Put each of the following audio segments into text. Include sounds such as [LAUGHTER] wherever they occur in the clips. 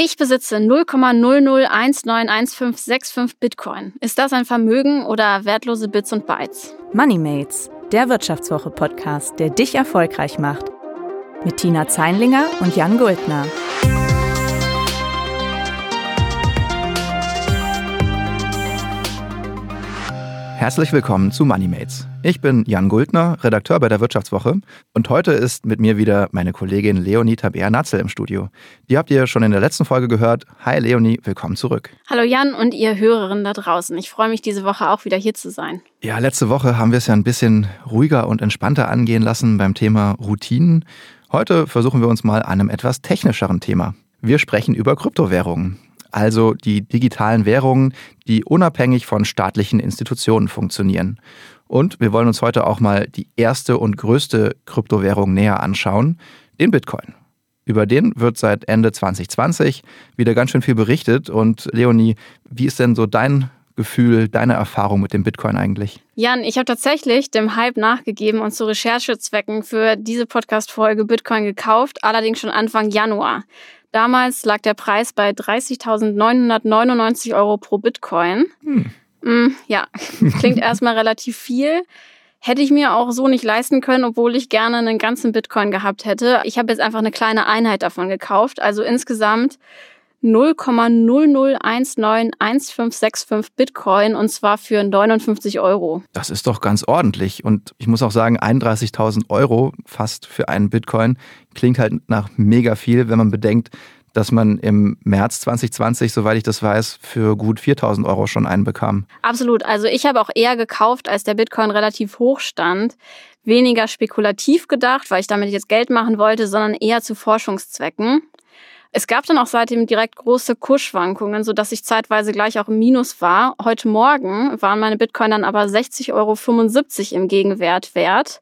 Ich besitze 0,00191565 Bitcoin. Ist das ein Vermögen oder wertlose Bits und Bytes? Moneymates, der Wirtschaftswoche-Podcast, der dich erfolgreich macht. Mit Tina Zeinlinger und Jan Guldner. Herzlich willkommen zu MoneyMates. Ich bin Jan Guldner, Redakteur bei der Wirtschaftswoche und heute ist mit mir wieder meine Kollegin Leonie Tabea-Natzel im Studio. Die habt ihr schon in der letzten Folge gehört. Hi Leonie, willkommen zurück. Hallo Jan und ihr Hörerinnen da draußen. Ich freue mich diese Woche auch wieder hier zu sein. Ja, letzte Woche haben wir es ja ein bisschen ruhiger und entspannter angehen lassen beim Thema Routinen. Heute versuchen wir uns mal an einem etwas technischeren Thema. Wir sprechen über Kryptowährungen also die digitalen Währungen, die unabhängig von staatlichen Institutionen funktionieren. Und wir wollen uns heute auch mal die erste und größte Kryptowährung näher anschauen, den Bitcoin. Über den wird seit Ende 2020 wieder ganz schön viel berichtet. Und Leonie, wie ist denn so dein Gefühl, deine Erfahrung mit dem Bitcoin eigentlich? Jan, ich habe tatsächlich dem Hype nachgegeben und zu Recherchezwecken für diese Podcast-Folge Bitcoin gekauft, allerdings schon Anfang Januar. Damals lag der Preis bei 30.999 Euro pro Bitcoin. Hm. Mm, ja, [LAUGHS] klingt erstmal relativ viel. Hätte ich mir auch so nicht leisten können, obwohl ich gerne einen ganzen Bitcoin gehabt hätte. Ich habe jetzt einfach eine kleine Einheit davon gekauft. Also insgesamt 0,00191565 Bitcoin und zwar für 59 Euro. Das ist doch ganz ordentlich. Und ich muss auch sagen, 31.000 Euro fast für einen Bitcoin klingt halt nach mega viel, wenn man bedenkt, dass man im März 2020, soweit ich das weiß, für gut 4000 Euro schon einen bekam. Absolut. Also ich habe auch eher gekauft, als der Bitcoin relativ hoch stand. Weniger spekulativ gedacht, weil ich damit jetzt Geld machen wollte, sondern eher zu Forschungszwecken. Es gab dann auch seitdem direkt große Kursschwankungen, sodass ich zeitweise gleich auch im Minus war. Heute Morgen waren meine Bitcoin dann aber 60,75 Euro im Gegenwert wert.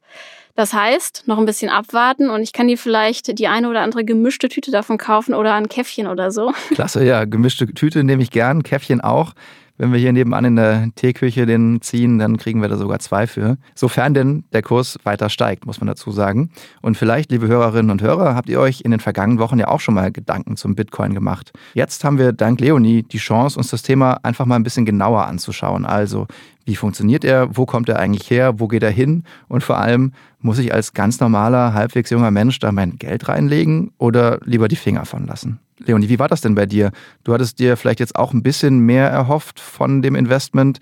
Das heißt, noch ein bisschen abwarten und ich kann dir vielleicht die eine oder andere gemischte Tüte davon kaufen oder ein Käffchen oder so. Klasse, ja, gemischte Tüte nehme ich gern, Käffchen auch. Wenn wir hier nebenan in der Teeküche den ziehen, dann kriegen wir da sogar zwei für. Sofern denn der Kurs weiter steigt, muss man dazu sagen. Und vielleicht, liebe Hörerinnen und Hörer, habt ihr euch in den vergangenen Wochen ja auch schon mal Gedanken zum Bitcoin gemacht. Jetzt haben wir dank Leonie die Chance, uns das Thema einfach mal ein bisschen genauer anzuschauen. Also, wie funktioniert er? Wo kommt er eigentlich her? Wo geht er hin? Und vor allem, muss ich als ganz normaler, halbwegs junger Mensch da mein Geld reinlegen oder lieber die Finger von lassen? Leonie, wie war das denn bei dir? Du hattest dir vielleicht jetzt auch ein bisschen mehr erhofft von dem Investment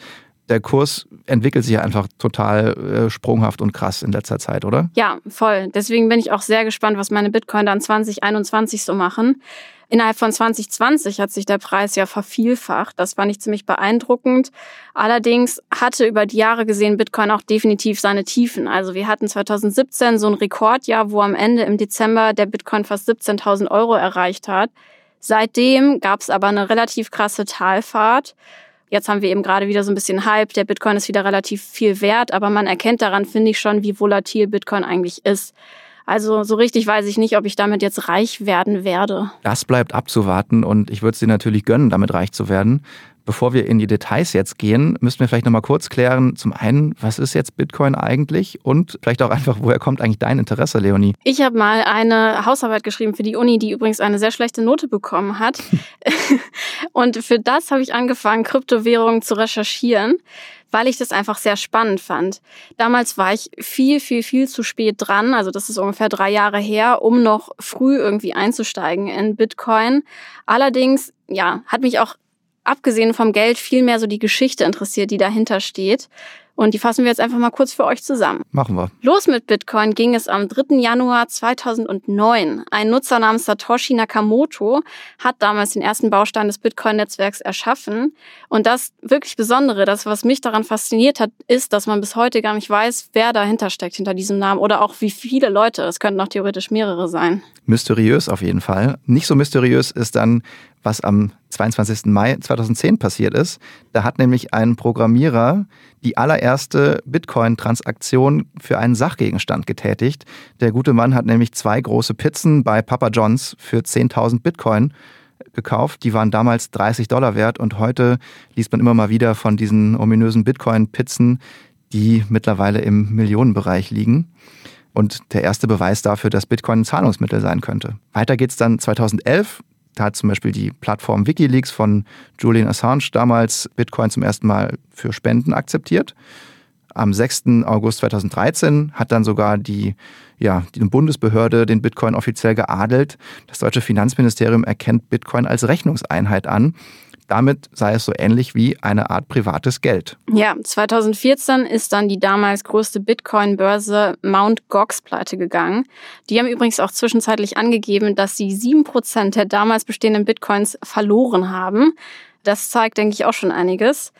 der Kurs entwickelt sich ja einfach total äh, sprunghaft und krass in letzter Zeit, oder? Ja, voll. Deswegen bin ich auch sehr gespannt, was meine Bitcoin dann 2021 so machen. Innerhalb von 2020 hat sich der Preis ja vervielfacht. Das fand ich ziemlich beeindruckend. Allerdings hatte über die Jahre gesehen Bitcoin auch definitiv seine Tiefen. Also wir hatten 2017 so ein Rekordjahr, wo am Ende im Dezember der Bitcoin fast 17.000 Euro erreicht hat. Seitdem gab es aber eine relativ krasse Talfahrt. Jetzt haben wir eben gerade wieder so ein bisschen Hype. Der Bitcoin ist wieder relativ viel wert, aber man erkennt daran, finde ich schon, wie volatil Bitcoin eigentlich ist. Also so richtig weiß ich nicht, ob ich damit jetzt reich werden werde. Das bleibt abzuwarten und ich würde es dir natürlich gönnen, damit reich zu werden. Bevor wir in die Details jetzt gehen, müssten wir vielleicht nochmal kurz klären, zum einen, was ist jetzt Bitcoin eigentlich und vielleicht auch einfach, woher kommt eigentlich dein Interesse, Leonie? Ich habe mal eine Hausarbeit geschrieben für die Uni, die übrigens eine sehr schlechte Note bekommen hat. [LAUGHS] und für das habe ich angefangen, Kryptowährungen zu recherchieren weil ich das einfach sehr spannend fand. Damals war ich viel, viel, viel zu spät dran, also das ist ungefähr drei Jahre her, um noch früh irgendwie einzusteigen in Bitcoin. Allerdings, ja, hat mich auch abgesehen vom Geld viel mehr so die Geschichte interessiert, die dahinter steht. Und die fassen wir jetzt einfach mal kurz für euch zusammen. Machen wir. Los mit Bitcoin ging es am 3. Januar 2009. Ein Nutzer namens Satoshi Nakamoto hat damals den ersten Baustein des Bitcoin-Netzwerks erschaffen. Und das wirklich Besondere, das, was mich daran fasziniert hat, ist, dass man bis heute gar nicht weiß, wer dahinter steckt, hinter diesem Namen oder auch wie viele Leute. Es könnten auch theoretisch mehrere sein. Mysteriös auf jeden Fall. Nicht so mysteriös ist dann, was am 22. Mai 2010 passiert ist. Da hat nämlich ein Programmierer die allererste Bitcoin-Transaktion für einen Sachgegenstand getätigt. Der gute Mann hat nämlich zwei große Pizzen bei Papa John's für 10.000 Bitcoin gekauft. Die waren damals 30 Dollar wert und heute liest man immer mal wieder von diesen ominösen Bitcoin-Pizzen, die mittlerweile im Millionenbereich liegen und der erste Beweis dafür, dass Bitcoin ein Zahlungsmittel sein könnte. Weiter geht's dann 2011. Da hat zum Beispiel die Plattform Wikileaks von Julian Assange damals Bitcoin zum ersten Mal für Spenden akzeptiert. Am 6. August 2013 hat dann sogar die, ja, die Bundesbehörde den Bitcoin offiziell geadelt. Das deutsche Finanzministerium erkennt Bitcoin als Rechnungseinheit an. Damit sei es so ähnlich wie eine Art privates Geld. Ja, 2014 ist dann die damals größte Bitcoin-Börse Mt. Gox pleite gegangen. Die haben übrigens auch zwischenzeitlich angegeben, dass sie sieben Prozent der damals bestehenden Bitcoins verloren haben. Das zeigt, denke ich, auch schon einiges.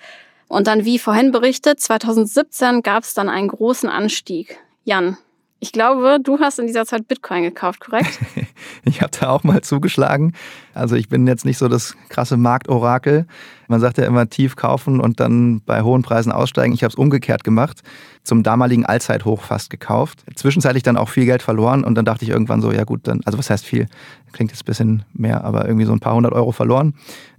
Und dann, wie vorhin berichtet, 2017 gab es dann einen großen Anstieg. Jan, ich glaube, du hast in dieser Zeit Bitcoin gekauft, korrekt? [LAUGHS] ich habe da auch mal zugeschlagen. Also ich bin jetzt nicht so das krasse Marktorakel. Man sagt ja immer tief kaufen und dann bei hohen Preisen aussteigen. Ich habe es umgekehrt gemacht, zum damaligen Allzeithoch fast gekauft. Zwischenzeitlich dann auch viel Geld verloren und dann dachte ich irgendwann so, ja gut, dann, also was heißt viel? Klingt jetzt ein bisschen mehr, aber irgendwie so ein paar hundert Euro verloren.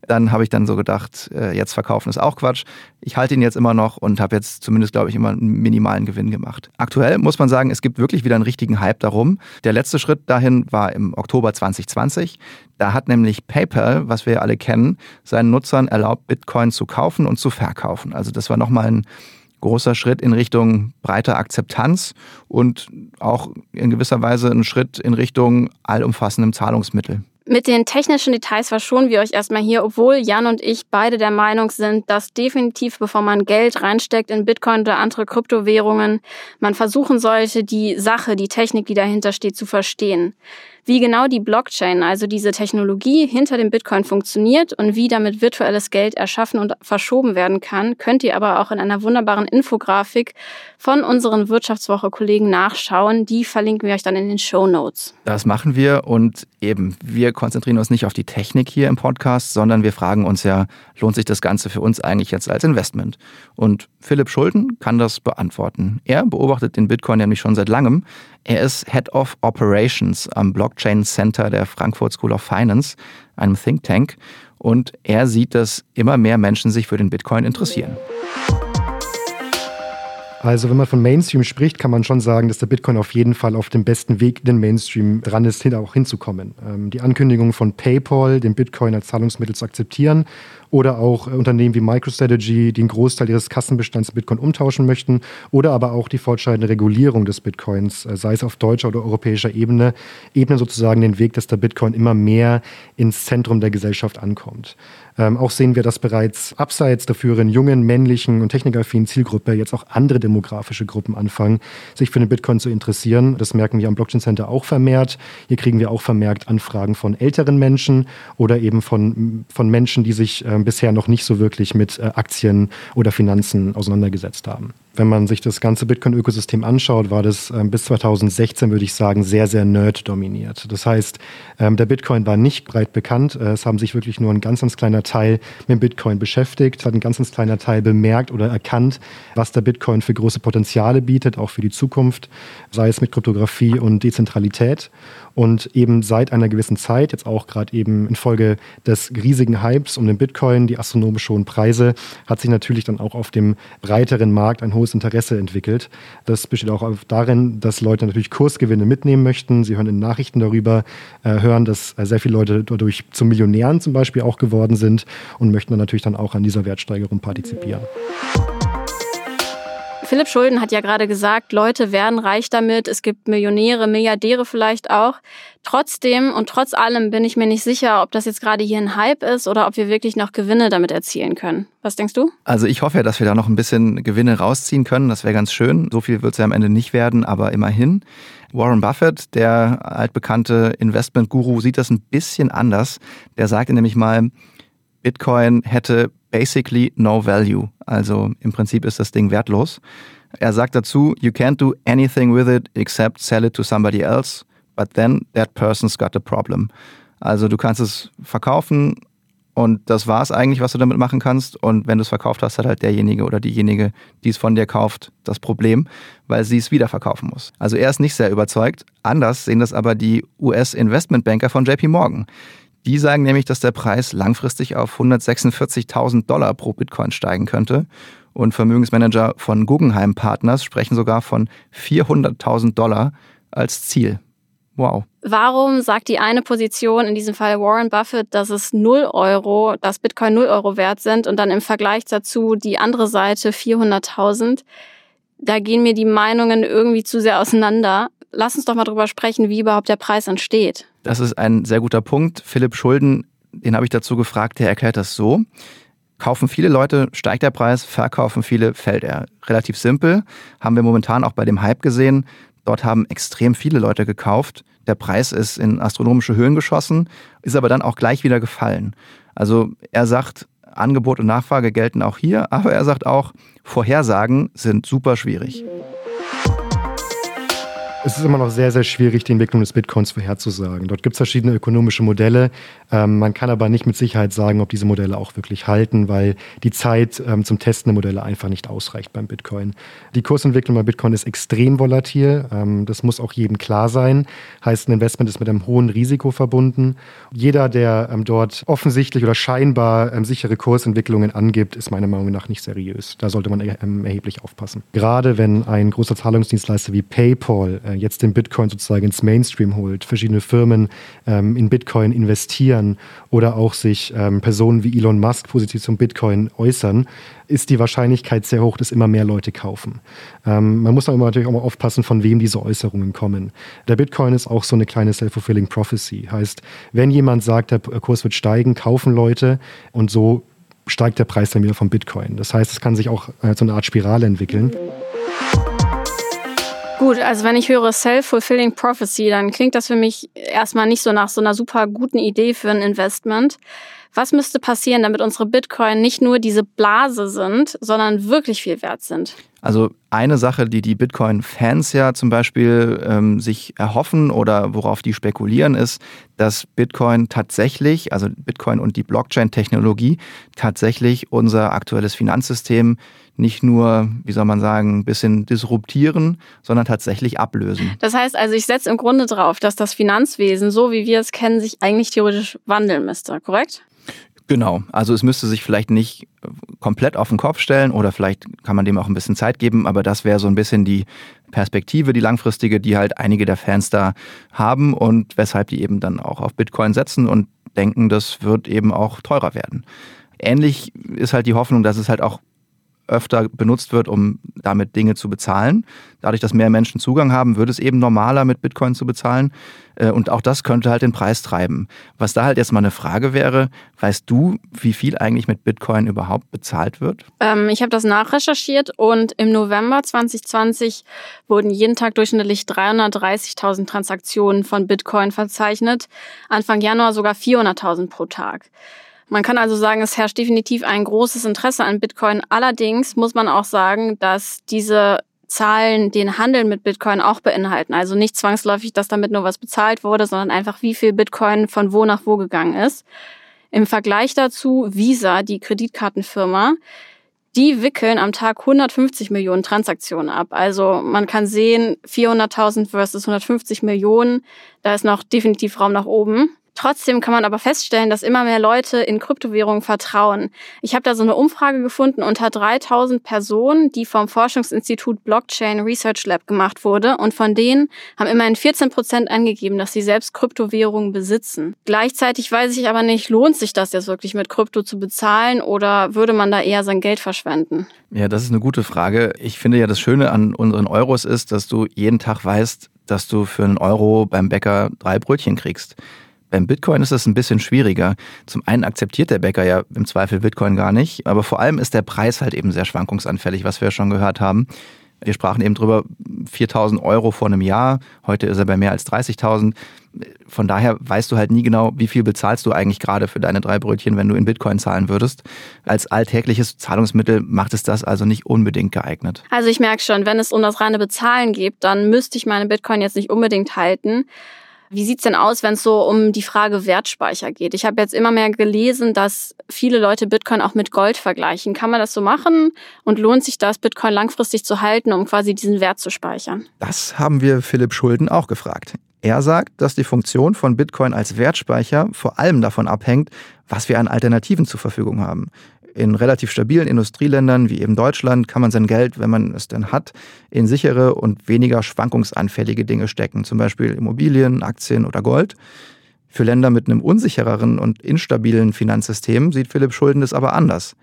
Dann habe ich dann so gedacht, äh, jetzt verkaufen ist auch Quatsch. Ich halte ihn jetzt immer noch und habe jetzt zumindest, glaube ich, immer einen minimalen Gewinn gemacht. Aktuell muss man sagen, es gibt wirklich wieder einen richtigen Hype darum. Der letzte Schritt dahin war im Oktober 2020. Da hat nämlich PayPal, was wir alle kennen, seinen Nutzern erlaubt, Bitcoin zu kaufen und zu verkaufen. Also das war nochmal ein großer Schritt in Richtung breiter Akzeptanz und auch in gewisser Weise ein Schritt in Richtung allumfassendem Zahlungsmittel. Mit den technischen Details verschonen wir euch erstmal hier, obwohl Jan und ich beide der Meinung sind, dass definitiv, bevor man Geld reinsteckt in Bitcoin oder andere Kryptowährungen, man versuchen sollte, die Sache, die Technik, die dahinter steht, zu verstehen wie genau die Blockchain, also diese Technologie hinter dem Bitcoin funktioniert und wie damit virtuelles Geld erschaffen und verschoben werden kann, könnt ihr aber auch in einer wunderbaren Infografik von unseren Wirtschaftswoche-Kollegen nachschauen. Die verlinken wir euch dann in den Show Notes. Das machen wir und eben, wir konzentrieren uns nicht auf die Technik hier im Podcast, sondern wir fragen uns ja, lohnt sich das Ganze für uns eigentlich jetzt als Investment? Und Philipp Schulden kann das beantworten. Er beobachtet den Bitcoin nämlich schon seit langem. Er ist Head of Operations am Blockchain Center der Frankfurt School of Finance, einem Think Tank. Und er sieht, dass immer mehr Menschen sich für den Bitcoin interessieren. Also wenn man von Mainstream spricht, kann man schon sagen, dass der Bitcoin auf jeden Fall auf dem besten Weg in den Mainstream dran ist, auch hinzukommen. Ähm, die Ankündigung von PayPal, den Bitcoin als Zahlungsmittel zu akzeptieren oder auch äh, Unternehmen wie MicroStrategy, die einen Großteil ihres Kassenbestands Bitcoin umtauschen möchten oder aber auch die fortschreitende Regulierung des Bitcoins, äh, sei es auf deutscher oder europäischer Ebene, ebnen sozusagen den Weg, dass der Bitcoin immer mehr ins Zentrum der Gesellschaft ankommt. Ähm, auch sehen wir, dass bereits abseits der früheren jungen, männlichen und technikaffinen Zielgruppe jetzt auch andere demografische Gruppen anfangen, sich für den Bitcoin zu interessieren. Das merken wir am Blockchain Center auch vermehrt. Hier kriegen wir auch vermerkt Anfragen von älteren Menschen oder eben von, von Menschen, die sich äh, bisher noch nicht so wirklich mit äh, Aktien oder Finanzen auseinandergesetzt haben. Wenn man sich das ganze Bitcoin-Ökosystem anschaut, war das ähm, bis 2016, würde ich sagen, sehr, sehr nerd-dominiert. Das heißt, ähm, der Bitcoin war nicht breit bekannt. Äh, es haben sich wirklich nur ein ganz, ganz kleiner Teil mit Bitcoin beschäftigt, es hat ein ganz, ganz kleiner Teil bemerkt oder erkannt, was der Bitcoin für große Potenziale bietet, auch für die Zukunft, sei es mit Kryptographie und Dezentralität. Und eben seit einer gewissen Zeit, jetzt auch gerade eben infolge des riesigen Hypes um den Bitcoin, die astronomisch hohen Preise, hat sich natürlich dann auch auf dem breiteren Markt ein hohes Interesse entwickelt. Das besteht auch darin, dass Leute natürlich Kursgewinne mitnehmen möchten. Sie hören in Nachrichten darüber, äh, hören, dass äh, sehr viele Leute dadurch zu Millionären zum Beispiel auch geworden sind und möchten dann natürlich dann auch an dieser Wertsteigerung partizipieren. Philipp Schulden hat ja gerade gesagt, Leute werden reich damit, es gibt Millionäre, Milliardäre vielleicht auch. Trotzdem und trotz allem bin ich mir nicht sicher, ob das jetzt gerade hier ein Hype ist oder ob wir wirklich noch Gewinne damit erzielen können. Was denkst du? Also ich hoffe ja, dass wir da noch ein bisschen Gewinne rausziehen können. Das wäre ganz schön. So viel wird es ja am Ende nicht werden, aber immerhin. Warren Buffett, der altbekannte Investment-Guru, sieht das ein bisschen anders. Der sagte nämlich mal, Bitcoin hätte basically no value. Also im Prinzip ist das Ding wertlos. Er sagt dazu, you can't do anything with it except sell it to somebody else, but then that person's got a problem. Also du kannst es verkaufen und das war es eigentlich, was du damit machen kannst. Und wenn du es verkauft hast, hat halt derjenige oder diejenige, die es von dir kauft, das Problem, weil sie es wieder verkaufen muss. Also er ist nicht sehr überzeugt. Anders sehen das aber die US-Investmentbanker von JP Morgan. Die sagen nämlich, dass der Preis langfristig auf 146.000 Dollar pro Bitcoin steigen könnte. Und Vermögensmanager von Guggenheim Partners sprechen sogar von 400.000 Dollar als Ziel. Wow. Warum sagt die eine Position, in diesem Fall Warren Buffett, dass es 0 Euro, dass Bitcoin 0 Euro wert sind und dann im Vergleich dazu die andere Seite 400.000? Da gehen mir die Meinungen irgendwie zu sehr auseinander. Lass uns doch mal drüber sprechen, wie überhaupt der Preis entsteht. Das ist ein sehr guter Punkt. Philipp Schulden, den habe ich dazu gefragt, der erklärt das so. Kaufen viele Leute, steigt der Preis, verkaufen viele, fällt er. Relativ simpel, haben wir momentan auch bei dem Hype gesehen. Dort haben extrem viele Leute gekauft. Der Preis ist in astronomische Höhen geschossen, ist aber dann auch gleich wieder gefallen. Also er sagt, Angebot und Nachfrage gelten auch hier, [LAUGHS] aber er sagt auch, Vorhersagen sind super schwierig. Es ist immer noch sehr, sehr schwierig, die Entwicklung des Bitcoins vorherzusagen. Dort gibt es verschiedene ökonomische Modelle. Ähm, man kann aber nicht mit Sicherheit sagen, ob diese Modelle auch wirklich halten, weil die Zeit ähm, zum Testen der Modelle einfach nicht ausreicht beim Bitcoin. Die Kursentwicklung bei Bitcoin ist extrem volatil. Ähm, das muss auch jedem klar sein. Heißt, ein Investment ist mit einem hohen Risiko verbunden. Jeder, der ähm, dort offensichtlich oder scheinbar ähm, sichere Kursentwicklungen angibt, ist meiner Meinung nach nicht seriös. Da sollte man ähm, erheblich aufpassen. Gerade wenn ein großer Zahlungsdienstleister wie PayPal äh, jetzt den Bitcoin sozusagen ins Mainstream holt, verschiedene Firmen ähm, in Bitcoin investieren oder auch sich ähm, Personen wie Elon Musk positiv zum Bitcoin äußern, ist die Wahrscheinlichkeit sehr hoch, dass immer mehr Leute kaufen. Ähm, man muss aber natürlich auch mal aufpassen, von wem diese Äußerungen kommen. Der Bitcoin ist auch so eine kleine self-fulfilling prophecy. Heißt, wenn jemand sagt, der Kurs wird steigen, kaufen Leute und so steigt der Preis dann wieder vom Bitcoin. Das heißt, es kann sich auch äh, so eine Art Spirale entwickeln. Gut, also wenn ich höre Self-Fulfilling Prophecy, dann klingt das für mich erstmal nicht so nach so einer super guten Idee für ein Investment. Was müsste passieren, damit unsere Bitcoin nicht nur diese Blase sind, sondern wirklich viel wert sind? Also eine Sache, die die Bitcoin-Fans ja zum Beispiel ähm, sich erhoffen oder worauf die spekulieren, ist, dass Bitcoin tatsächlich, also Bitcoin und die Blockchain-Technologie tatsächlich unser aktuelles Finanzsystem nicht nur, wie soll man sagen, ein bisschen disruptieren, sondern tatsächlich ablösen. Das heißt also, ich setze im Grunde darauf, dass das Finanzwesen, so wie wir es kennen, sich eigentlich theoretisch wandeln müsste, korrekt? Genau, also es müsste sich vielleicht nicht komplett auf den Kopf stellen oder vielleicht kann man dem auch ein bisschen Zeit geben, aber das wäre so ein bisschen die Perspektive, die langfristige, die halt einige der Fans da haben und weshalb die eben dann auch auf Bitcoin setzen und denken, das wird eben auch teurer werden. Ähnlich ist halt die Hoffnung, dass es halt auch öfter benutzt wird, um damit Dinge zu bezahlen. Dadurch, dass mehr Menschen Zugang haben, wird es eben normaler, mit Bitcoin zu bezahlen. Äh, und auch das könnte halt den Preis treiben. Was da halt jetzt mal eine Frage wäre, weißt du, wie viel eigentlich mit Bitcoin überhaupt bezahlt wird? Ähm, ich habe das nachrecherchiert und im November 2020 wurden jeden Tag durchschnittlich 330.000 Transaktionen von Bitcoin verzeichnet. Anfang Januar sogar 400.000 pro Tag. Man kann also sagen, es herrscht definitiv ein großes Interesse an Bitcoin. Allerdings muss man auch sagen, dass diese Zahlen den Handel mit Bitcoin auch beinhalten. Also nicht zwangsläufig, dass damit nur was bezahlt wurde, sondern einfach, wie viel Bitcoin von wo nach wo gegangen ist. Im Vergleich dazu Visa, die Kreditkartenfirma, die wickeln am Tag 150 Millionen Transaktionen ab. Also man kann sehen, 400.000 versus 150 Millionen, da ist noch definitiv Raum nach oben. Trotzdem kann man aber feststellen, dass immer mehr Leute in Kryptowährungen vertrauen. Ich habe da so eine Umfrage gefunden unter 3000 Personen, die vom Forschungsinstitut Blockchain Research Lab gemacht wurde. Und von denen haben immerhin 14 Prozent angegeben, dass sie selbst Kryptowährungen besitzen. Gleichzeitig weiß ich aber nicht, lohnt sich das jetzt wirklich mit Krypto zu bezahlen oder würde man da eher sein Geld verschwenden? Ja, das ist eine gute Frage. Ich finde ja, das Schöne an unseren Euros ist, dass du jeden Tag weißt, dass du für einen Euro beim Bäcker drei Brötchen kriegst. Beim Bitcoin ist es ein bisschen schwieriger. Zum einen akzeptiert der Bäcker ja im Zweifel Bitcoin gar nicht, aber vor allem ist der Preis halt eben sehr schwankungsanfällig, was wir ja schon gehört haben. Wir sprachen eben drüber, 4000 Euro vor einem Jahr, heute ist er bei mehr als 30.000. Von daher weißt du halt nie genau, wie viel bezahlst du eigentlich gerade für deine drei Brötchen, wenn du in Bitcoin zahlen würdest. Als alltägliches Zahlungsmittel macht es das also nicht unbedingt geeignet. Also ich merke schon, wenn es um das reine Bezahlen geht, dann müsste ich meine Bitcoin jetzt nicht unbedingt halten. Wie sieht's denn aus, wenn es so um die Frage Wertspeicher geht? Ich habe jetzt immer mehr gelesen, dass viele Leute Bitcoin auch mit Gold vergleichen. Kann man das so machen? Und lohnt sich das, Bitcoin langfristig zu halten, um quasi diesen Wert zu speichern? Das haben wir Philipp Schulden auch gefragt. Er sagt, dass die Funktion von Bitcoin als Wertspeicher vor allem davon abhängt, was wir an Alternativen zur Verfügung haben. In relativ stabilen Industrieländern wie eben Deutschland kann man sein Geld, wenn man es denn hat, in sichere und weniger schwankungsanfällige Dinge stecken, zum Beispiel Immobilien, Aktien oder Gold. Für Länder mit einem unsichereren und instabilen Finanzsystem sieht Philipp Schulden es aber anders.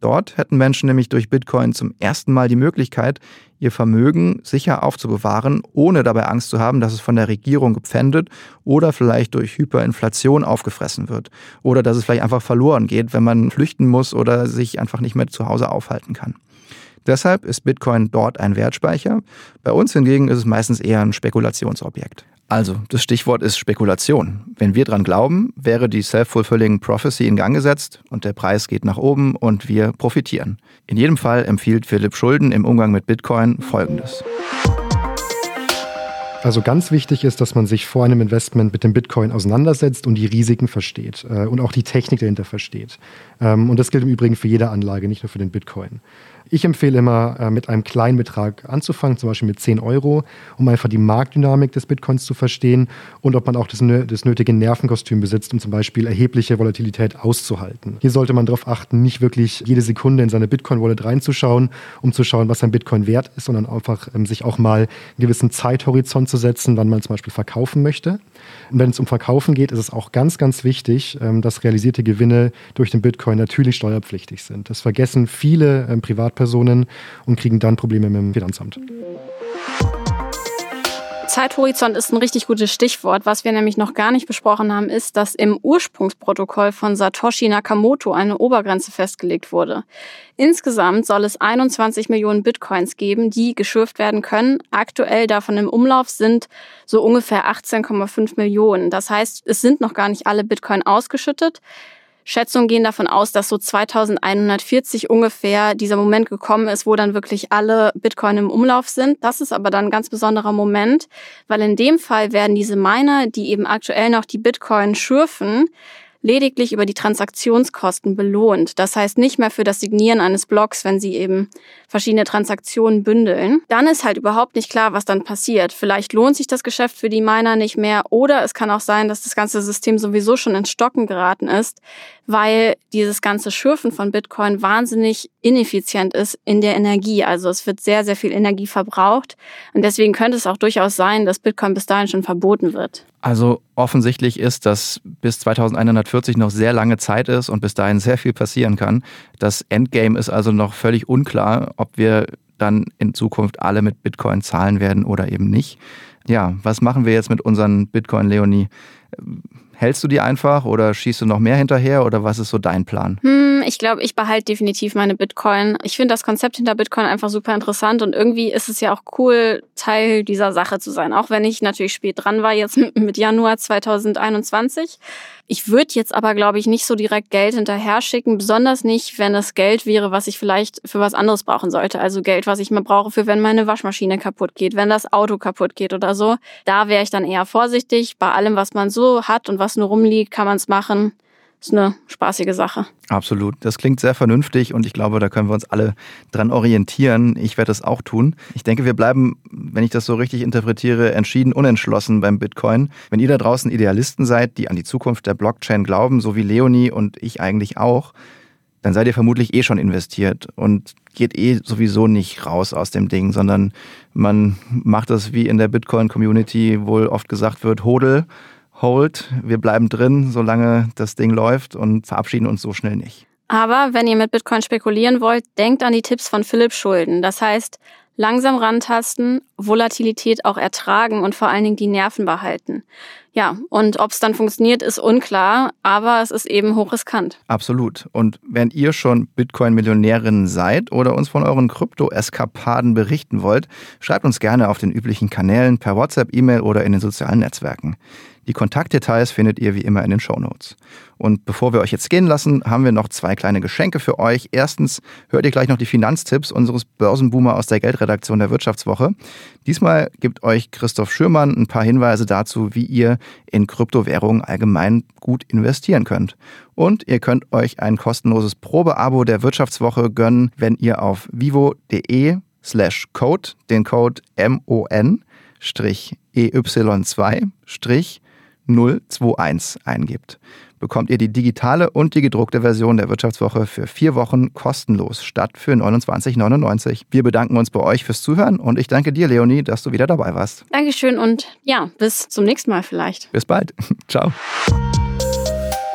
Dort hätten Menschen nämlich durch Bitcoin zum ersten Mal die Möglichkeit, ihr Vermögen sicher aufzubewahren, ohne dabei Angst zu haben, dass es von der Regierung gepfändet oder vielleicht durch Hyperinflation aufgefressen wird. Oder dass es vielleicht einfach verloren geht, wenn man flüchten muss oder sich einfach nicht mehr zu Hause aufhalten kann. Deshalb ist Bitcoin dort ein Wertspeicher. Bei uns hingegen ist es meistens eher ein Spekulationsobjekt. Also, das Stichwort ist Spekulation. Wenn wir dran glauben, wäre die Self-Fulfilling Prophecy in Gang gesetzt und der Preis geht nach oben und wir profitieren. In jedem Fall empfiehlt Philipp Schulden im Umgang mit Bitcoin Folgendes. Also ganz wichtig ist, dass man sich vor einem Investment mit dem Bitcoin auseinandersetzt und die Risiken versteht äh, und auch die Technik dahinter versteht. Ähm, und das gilt im Übrigen für jede Anlage, nicht nur für den Bitcoin. Ich empfehle immer, äh, mit einem kleinen Betrag anzufangen, zum Beispiel mit 10 Euro, um einfach die Marktdynamik des Bitcoins zu verstehen und ob man auch das, das nötige Nervenkostüm besitzt, um zum Beispiel erhebliche Volatilität auszuhalten. Hier sollte man darauf achten, nicht wirklich jede Sekunde in seine Bitcoin-Wallet reinzuschauen, um zu schauen, was ein Bitcoin wert ist, sondern einfach ähm, sich auch mal einen gewissen Zeithorizont zu setzen, wann man zum Beispiel verkaufen möchte. Und wenn es um Verkaufen geht, ist es auch ganz, ganz wichtig, ähm, dass realisierte Gewinne durch den Bitcoin natürlich steuerpflichtig sind. Das vergessen viele ähm, Privatpersonen und kriegen dann Probleme mit dem Finanzamt. Zeithorizont ist ein richtig gutes Stichwort. Was wir nämlich noch gar nicht besprochen haben, ist, dass im Ursprungsprotokoll von Satoshi Nakamoto eine Obergrenze festgelegt wurde. Insgesamt soll es 21 Millionen Bitcoins geben, die geschürft werden können. Aktuell davon im Umlauf sind so ungefähr 18,5 Millionen. Das heißt, es sind noch gar nicht alle Bitcoin ausgeschüttet. Schätzungen gehen davon aus, dass so 2140 ungefähr dieser Moment gekommen ist, wo dann wirklich alle Bitcoin im Umlauf sind. Das ist aber dann ein ganz besonderer Moment, weil in dem Fall werden diese Miner, die eben aktuell noch die Bitcoin schürfen, lediglich über die Transaktionskosten belohnt. Das heißt nicht mehr für das Signieren eines Blocks, wenn sie eben verschiedene Transaktionen bündeln. Dann ist halt überhaupt nicht klar, was dann passiert. Vielleicht lohnt sich das Geschäft für die Miner nicht mehr oder es kann auch sein, dass das ganze System sowieso schon ins Stocken geraten ist, weil dieses ganze Schürfen von Bitcoin wahnsinnig ineffizient ist in der Energie. Also es wird sehr, sehr viel Energie verbraucht und deswegen könnte es auch durchaus sein, dass Bitcoin bis dahin schon verboten wird. Also offensichtlich ist, dass bis 2140 noch sehr lange Zeit ist und bis dahin sehr viel passieren kann. Das Endgame ist also noch völlig unklar, ob wir dann in Zukunft alle mit Bitcoin zahlen werden oder eben nicht. Ja, was machen wir jetzt mit unseren Bitcoin, Leonie? Hältst du die einfach oder schießt du noch mehr hinterher oder was ist so dein Plan? Hm, ich glaube, ich behalte definitiv meine Bitcoin. Ich finde das Konzept hinter Bitcoin einfach super interessant und irgendwie ist es ja auch cool, Teil dieser Sache zu sein. Auch wenn ich natürlich spät dran war, jetzt [LAUGHS] mit Januar 2021. Ich würde jetzt aber, glaube ich, nicht so direkt Geld hinterher schicken, besonders nicht, wenn es Geld wäre, was ich vielleicht für was anderes brauchen sollte. Also Geld, was ich mal brauche für, wenn meine Waschmaschine kaputt geht, wenn das Auto kaputt geht oder so. Da wäre ich dann eher vorsichtig. Bei allem, was man so hat und was nur rumliegt, kann man es machen ist eine spaßige Sache. Absolut. Das klingt sehr vernünftig und ich glaube, da können wir uns alle dran orientieren. Ich werde das auch tun. Ich denke, wir bleiben, wenn ich das so richtig interpretiere, entschieden unentschlossen beim Bitcoin. Wenn ihr da draußen Idealisten seid, die an die Zukunft der Blockchain glauben, so wie Leonie und ich eigentlich auch, dann seid ihr vermutlich eh schon investiert und geht eh sowieso nicht raus aus dem Ding, sondern man macht das wie in der Bitcoin-Community wohl oft gesagt wird, hodel Hold, wir bleiben drin, solange das Ding läuft und verabschieden uns so schnell nicht. Aber wenn ihr mit Bitcoin spekulieren wollt, denkt an die Tipps von Philipp Schulden. Das heißt, langsam rantasten, Volatilität auch ertragen und vor allen Dingen die Nerven behalten. Ja, und ob es dann funktioniert, ist unklar, aber es ist eben hochriskant. Absolut. Und wenn ihr schon Bitcoin-Millionärinnen seid oder uns von euren Krypto-Eskapaden berichten wollt, schreibt uns gerne auf den üblichen Kanälen per WhatsApp, E-Mail oder in den sozialen Netzwerken. Die Kontaktdetails findet ihr wie immer in den Shownotes. Und bevor wir euch jetzt gehen lassen, haben wir noch zwei kleine Geschenke für euch. Erstens hört ihr gleich noch die Finanztipps unseres Börsenboomer aus der Geldredaktion der Wirtschaftswoche. Diesmal gibt euch Christoph Schürmann ein paar Hinweise dazu, wie ihr in Kryptowährungen allgemein gut investieren könnt. Und ihr könnt euch ein kostenloses Probeabo der Wirtschaftswoche gönnen, wenn ihr auf vivo.de slash code den Code MON-EY2 021 eingibt. bekommt ihr die digitale und die gedruckte Version der Wirtschaftswoche für vier Wochen kostenlos statt für 29,99. Wir bedanken uns bei euch fürs Zuhören und ich danke dir, Leonie, dass du wieder dabei warst. Dankeschön und ja, bis zum nächsten Mal vielleicht. Bis bald. [LAUGHS] Ciao.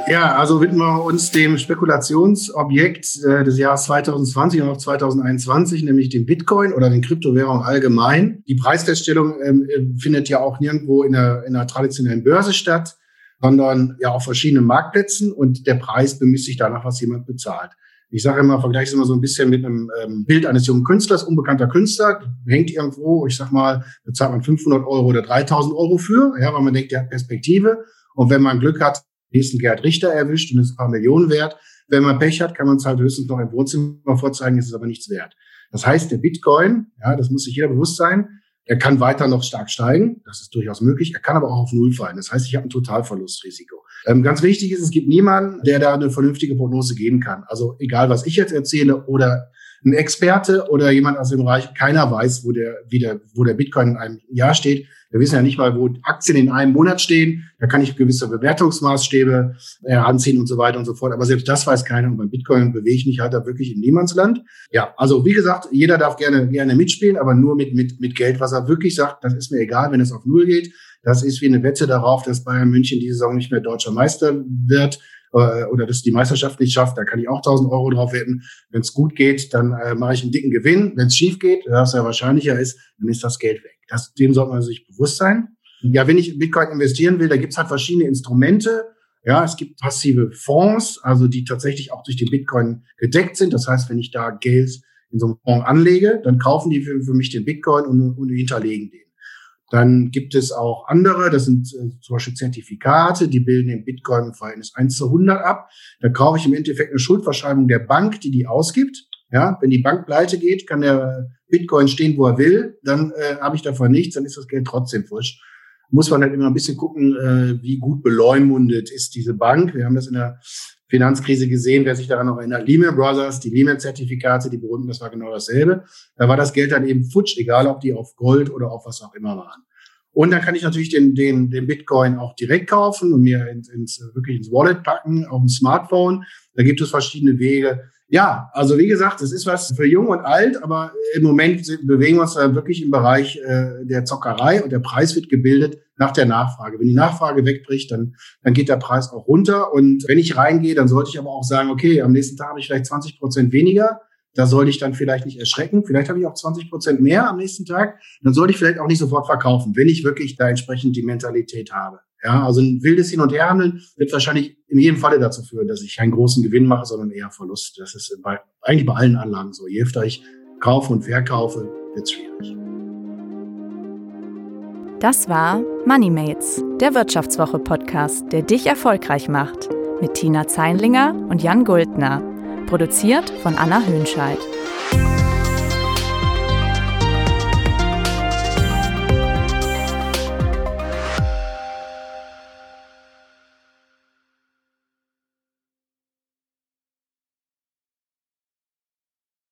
Ja, also widmen wir uns dem Spekulationsobjekt äh, des Jahres 2020 und auch 2021, nämlich dem Bitcoin oder den Kryptowährungen allgemein. Die Preisfeststellung ähm, äh, findet ja auch nirgendwo in der, in der traditionellen Börse statt, sondern ja auf verschiedenen Marktplätzen und der Preis bemisst sich danach, was jemand bezahlt. Ich sage immer, vergleiche es immer so ein bisschen mit einem ähm, Bild eines jungen Künstlers, unbekannter Künstler, hängt irgendwo, ich sag mal, bezahlt man 500 Euro oder 3000 Euro für, ja, weil man denkt, der hat Perspektive. Und wenn man Glück hat, nächsten Gerd Richter erwischt und ist ein paar Millionen wert. Wenn man Pech hat, kann man es halt höchstens noch im Wohnzimmer vorzeigen, ist es aber nichts wert. Das heißt, der Bitcoin, ja, das muss sich jeder bewusst sein, er kann weiter noch stark steigen, das ist durchaus möglich, er kann aber auch auf Null fallen. Das heißt, ich habe ein Totalverlustrisiko. Ähm, ganz wichtig ist, es gibt niemanden, der da eine vernünftige Prognose geben kann. Also egal, was ich jetzt erzähle oder ein Experte oder jemand aus dem Bereich, keiner weiß, wo der, wie der, wo der Bitcoin in einem Jahr steht. Wir wissen ja nicht mal, wo Aktien in einem Monat stehen. Da kann ich gewisse Bewertungsmaßstäbe heranziehen und so weiter und so fort. Aber selbst das weiß keiner. Und beim Bitcoin bewege ich mich halt da wirklich im Niemandsland. Ja, also wie gesagt, jeder darf gerne, gerne mitspielen, aber nur mit, mit, mit Geld, was er wirklich sagt. Das ist mir egal, wenn es auf Null geht. Das ist wie eine Wette darauf, dass Bayern München diese Saison nicht mehr deutscher Meister wird äh, oder dass die Meisterschaft nicht schafft, da kann ich auch 1000 Euro drauf wetten. Wenn es gut geht, dann äh, mache ich einen dicken Gewinn. Wenn es schief geht, was ja wahrscheinlicher ist, dann ist das Geld weg. Das, dem sollte man sich bewusst sein. Ja, wenn ich in Bitcoin investieren will, da gibt's halt verschiedene Instrumente. Ja, es gibt passive Fonds, also die tatsächlich auch durch den Bitcoin gedeckt sind. Das heißt, wenn ich da Geld in so einem Fonds anlege, dann kaufen die für, für mich den Bitcoin und, und hinterlegen den. Dann gibt es auch andere, das sind äh, zum Beispiel Zertifikate, die bilden den Bitcoin im Verhältnis 1 zu 100 ab. Da kaufe ich im Endeffekt eine Schuldverschreibung der Bank, die die ausgibt. Ja, wenn die Bank pleite geht, kann der Bitcoin stehen, wo er will, dann äh, habe ich davon nichts, dann ist das Geld trotzdem frisch. Muss man halt immer ein bisschen gucken, äh, wie gut beleumundet ist diese Bank. Wir haben das in der Finanzkrise gesehen, wer sich daran noch erinnert, Lehman Brothers, die Lehman-Zertifikate, die berühmten, das war genau dasselbe. Da war das Geld dann eben futsch, egal ob die auf Gold oder auf was auch immer waren. Und dann kann ich natürlich den, den, den Bitcoin auch direkt kaufen und mir ins, ins, wirklich ins Wallet packen, auf dem Smartphone. Da gibt es verschiedene Wege. Ja, also wie gesagt, es ist was für jung und alt, aber im Moment bewegen wir uns da wirklich im Bereich äh, der Zockerei und der Preis wird gebildet nach der Nachfrage. Wenn die Nachfrage wegbricht, dann, dann geht der Preis auch runter. Und wenn ich reingehe, dann sollte ich aber auch sagen, okay, am nächsten Tag habe ich vielleicht 20 Prozent weniger. Da sollte ich dann vielleicht nicht erschrecken. Vielleicht habe ich auch 20 Prozent mehr am nächsten Tag. Dann sollte ich vielleicht auch nicht sofort verkaufen, wenn ich wirklich da entsprechend die Mentalität habe. Ja, also ein wildes Hin- und Herhandeln wird wahrscheinlich in jedem Falle dazu führen, dass ich keinen großen Gewinn mache, sondern eher Verlust. Das ist bei, eigentlich bei allen Anlagen so. Je öfter ich kaufe und verkaufe, wird es schwierig. Das war MoneyMates, der Wirtschaftswoche-Podcast, der dich erfolgreich macht. Mit Tina Zeinlinger und Jan Guldner. Produziert von Anna Höhnscheid.